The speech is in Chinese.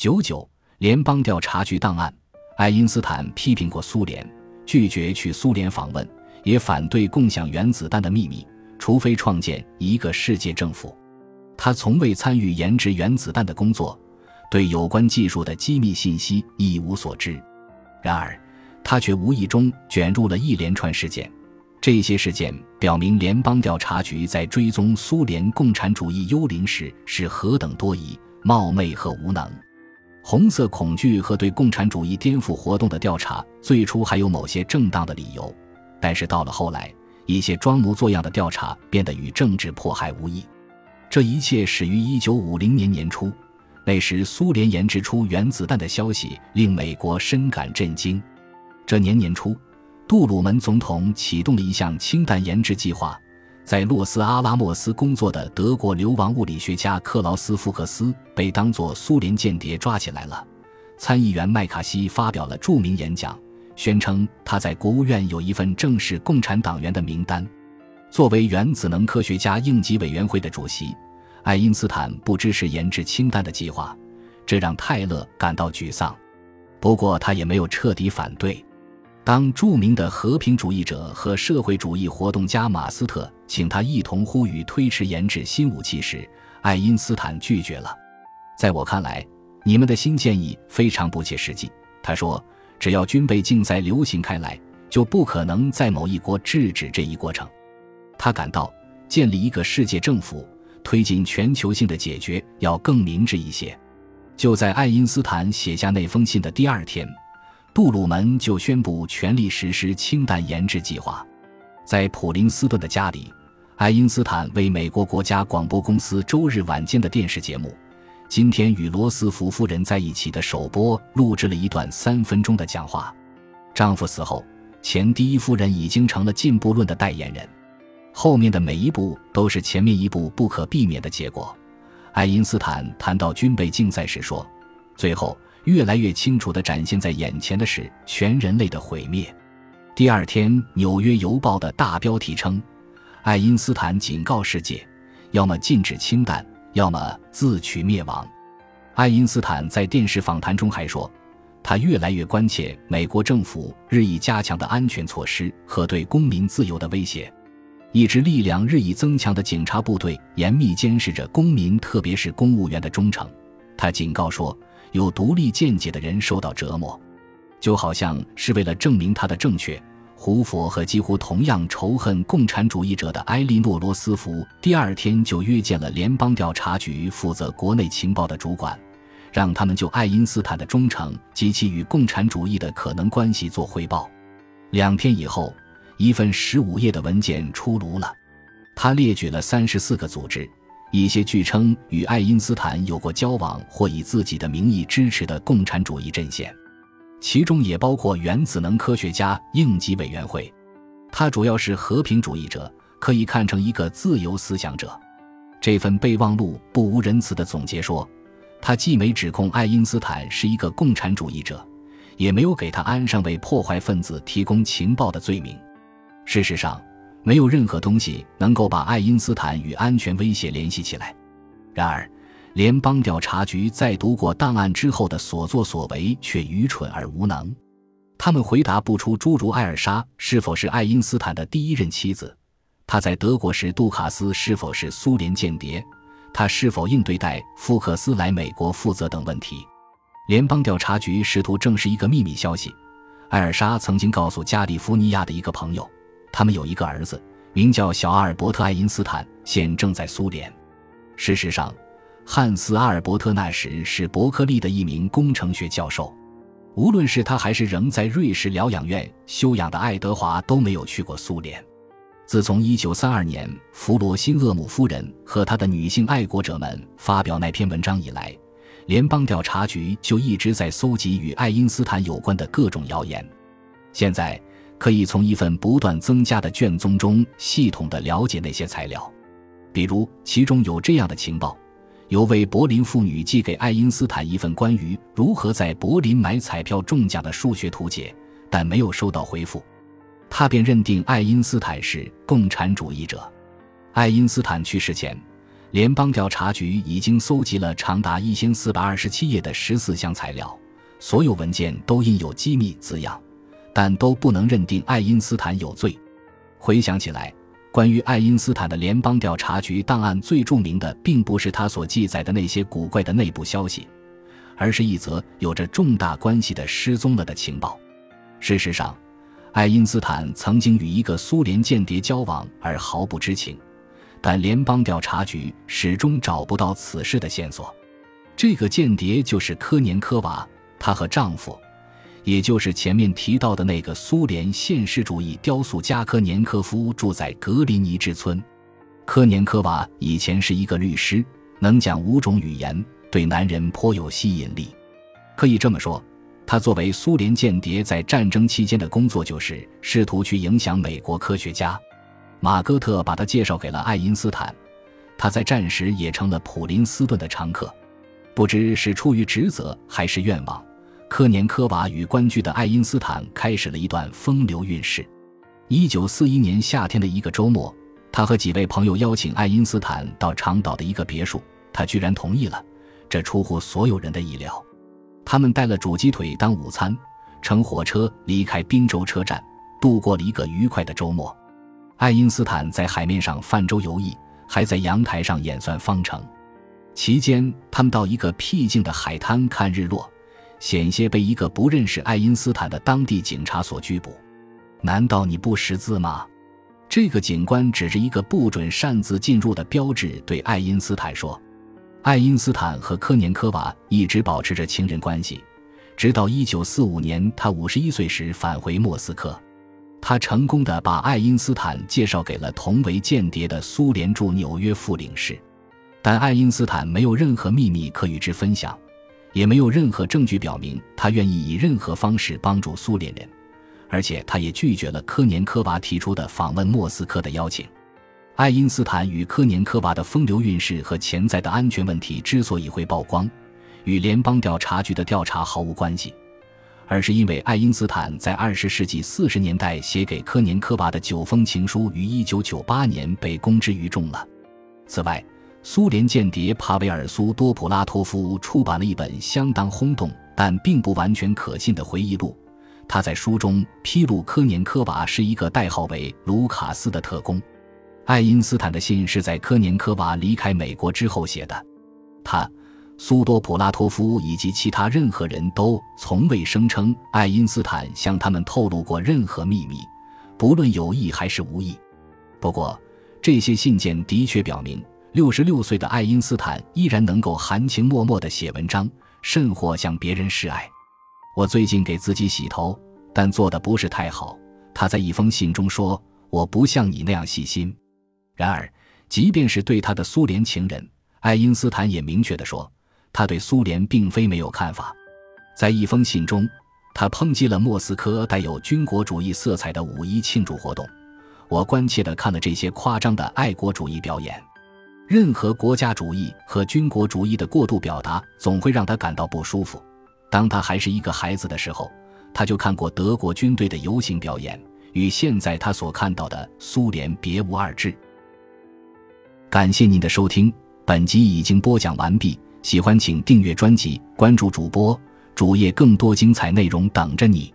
九九联邦调查局档案，爱因斯坦批评过苏联，拒绝去苏联访问，也反对共享原子弹的秘密，除非创建一个世界政府。他从未参与研制原子弹的工作，对有关技术的机密信息一无所知。然而，他却无意中卷入了一连串事件。这些事件表明，联邦调查局在追踪苏联共产主义幽灵时是何等多疑、冒昧和无能。红色恐惧和对共产主义颠覆活动的调查最初还有某些正当的理由，但是到了后来，一些装模作样的调查变得与政治迫害无异。这一切始于1950年年初，那时苏联研制出原子弹的消息令美国深感震惊。这年年初。杜鲁门总统启动了一项氢弹研制计划，在洛斯阿拉莫斯工作的德国流亡物理学家克劳斯·福克斯被当作苏联间谍抓起来了。参议员麦卡锡发表了著名演讲，宣称他在国务院有一份正式共产党员的名单。作为原子能科学家应急委员会的主席，爱因斯坦不支持研制氢弹的计划，这让泰勒感到沮丧。不过，他也没有彻底反对。当著名的和平主义者和社会主义活动家马斯特请他一同呼吁推迟研制新武器时，爱因斯坦拒绝了。在我看来，你们的新建议非常不切实际。他说：“只要军备竞赛流行开来，就不可能在某一国制止这一过程。”他感到建立一个世界政府，推进全球性的解决要更明智一些。就在爱因斯坦写下那封信的第二天。杜鲁门就宣布全力实施氢弹研制计划。在普林斯顿的家里，爱因斯坦为美国国家广播公司周日晚间的电视节目《今天与罗斯福夫人在一起》的首播录制了一段三分钟的讲话。丈夫死后，前第一夫人已经成了进步论的代言人。后面的每一步都是前面一步不可避免的结果。爱因斯坦谈到军备竞赛时说：“最后。”越来越清楚地展现在眼前的是全人类的毁灭。第二天，《纽约邮报》的大标题称：“爱因斯坦警告世界，要么禁止氢弹，要么自取灭亡。”爱因斯坦在电视访谈中还说：“他越来越关切美国政府日益加强的安全措施和对公民自由的威胁。一支力量日益增强的警察部队严密监视着公民，特别是公务员的忠诚。”他警告说。有独立见解的人受到折磨，就好像是为了证明他的正确。胡佛和几乎同样仇恨共产主义者的埃莉诺·罗斯福，第二天就约见了联邦调查局负责国内情报的主管，让他们就爱因斯坦的忠诚及其与共产主义的可能关系做汇报。两天以后，一份十五页的文件出炉了，他列举了三十四个组织。一些据称与爱因斯坦有过交往或以自己的名义支持的共产主义阵线，其中也包括原子能科学家应急委员会。他主要是和平主义者，可以看成一个自由思想者。这份备忘录不无仁慈地总结说，他既没指控爱因斯坦是一个共产主义者，也没有给他安上为破坏分子提供情报的罪名。事实上。没有任何东西能够把爱因斯坦与安全威胁联系起来。然而，联邦调查局在读过档案之后的所作所为却愚蠢而无能。他们回答不出诸如艾尔莎是否是爱因斯坦的第一任妻子，他在德国时杜卡斯是否是苏联间谍，他是否应对待福克斯来美国负责等问题。联邦调查局试图证实一个秘密消息：艾尔莎曾经告诉加利福尼亚的一个朋友。他们有一个儿子，名叫小阿尔伯特·爱因斯坦，现正在苏联。事实上，汉斯·阿尔伯特那时是伯克利的一名工程学教授。无论是他还是仍在瑞士疗养院休养的爱德华，都没有去过苏联。自从1932年弗罗辛厄姆夫人和他的女性爱国者们发表那篇文章以来，联邦调查局就一直在搜集与爱因斯坦有关的各种谣言。现在。可以从一份不断增加的卷宗中系统地了解那些材料，比如其中有这样的情报：有位柏林妇女寄给爱因斯坦一份关于如何在柏林买彩票中奖的数学图解，但没有收到回复，他便认定爱因斯坦是共产主义者。爱因斯坦去世前，联邦调查局已经搜集了长达一千四百二十七页的十四项材料，所有文件都印有机密字样，但都不能认定爱因斯坦有罪。回想起来，关于爱因斯坦的联邦调查局档案最著名的，并不是他所记载的那些古怪的内部消息，而是一则有着重大关系的失踪了的情报。事实上，爱因斯坦曾经与一个苏联间谍交往，而毫不知情。但联邦调查局始终找不到此事的线索。这个间谍就是科年科娃，她和丈夫，也就是前面提到的那个苏联现实主义雕塑家科年科夫，住在格林尼治村。科年科娃以前是一个律师，能讲五种语言，对男人颇有吸引力。可以这么说，他作为苏联间谍，在战争期间的工作就是试图去影响美国科学家。马戈特把他介绍给了爱因斯坦，他在战时也成了普林斯顿的常客。不知是出于职责还是愿望，科年科娃与关居的爱因斯坦开始了一段风流韵事。一九四一年夏天的一个周末，他和几位朋友邀请爱因斯坦到长岛的一个别墅，他居然同意了，这出乎所有人的意料。他们带了煮鸡腿当午餐，乘火车离开滨州车站，度过了一个愉快的周末。爱因斯坦在海面上泛舟游弋，还在阳台上演算方程。期间，他们到一个僻静的海滩看日落，险些被一个不认识爱因斯坦的当地警察所拘捕。难道你不识字吗？这个警官指着一个不准擅自进入的标志，对爱因斯坦说。爱因斯坦和科年科娃一直保持着情人关系，直到1945年他51岁时返回莫斯科。他成功的把爱因斯坦介绍给了同为间谍的苏联驻纽约副领事，但爱因斯坦没有任何秘密可与之分享，也没有任何证据表明他愿意以任何方式帮助苏联人，而且他也拒绝了科年科娃提出的访问莫斯科的邀请。爱因斯坦与科年科娃的风流韵事和潜在的安全问题之所以会曝光，与联邦调查局的调查毫无关系。而是因为爱因斯坦在二十世纪四十年代写给科年科娃的九封情书于一九九八年被公之于众了。此外，苏联间谍帕维尔·苏多普拉托夫出版了一本相当轰动但并不完全可信的回忆录。他在书中披露科年科娃是一个代号为卢卡斯的特工。爱因斯坦的信是在科年科娃离开美国之后写的。他。苏多普拉托夫以及其他任何人都从未声称爱因斯坦向他们透露过任何秘密，不论有意还是无意。不过，这些信件的确表明，六十六岁的爱因斯坦依然能够含情脉脉地写文章，甚或向别人示爱。我最近给自己洗头，但做的不是太好。他在一封信中说：“我不像你那样细心。”然而，即便是对他的苏联情人，爱因斯坦也明确地说。他对苏联并非没有看法，在一封信中，他抨击了莫斯科带有军国主义色彩的五一庆祝活动。我关切地看了这些夸张的爱国主义表演，任何国家主义和军国主义的过度表达总会让他感到不舒服。当他还是一个孩子的时候，他就看过德国军队的游行表演，与现在他所看到的苏联别无二致。感谢您的收听，本集已经播讲完毕。喜欢请订阅专辑，关注主播主页，更多精彩内容等着你。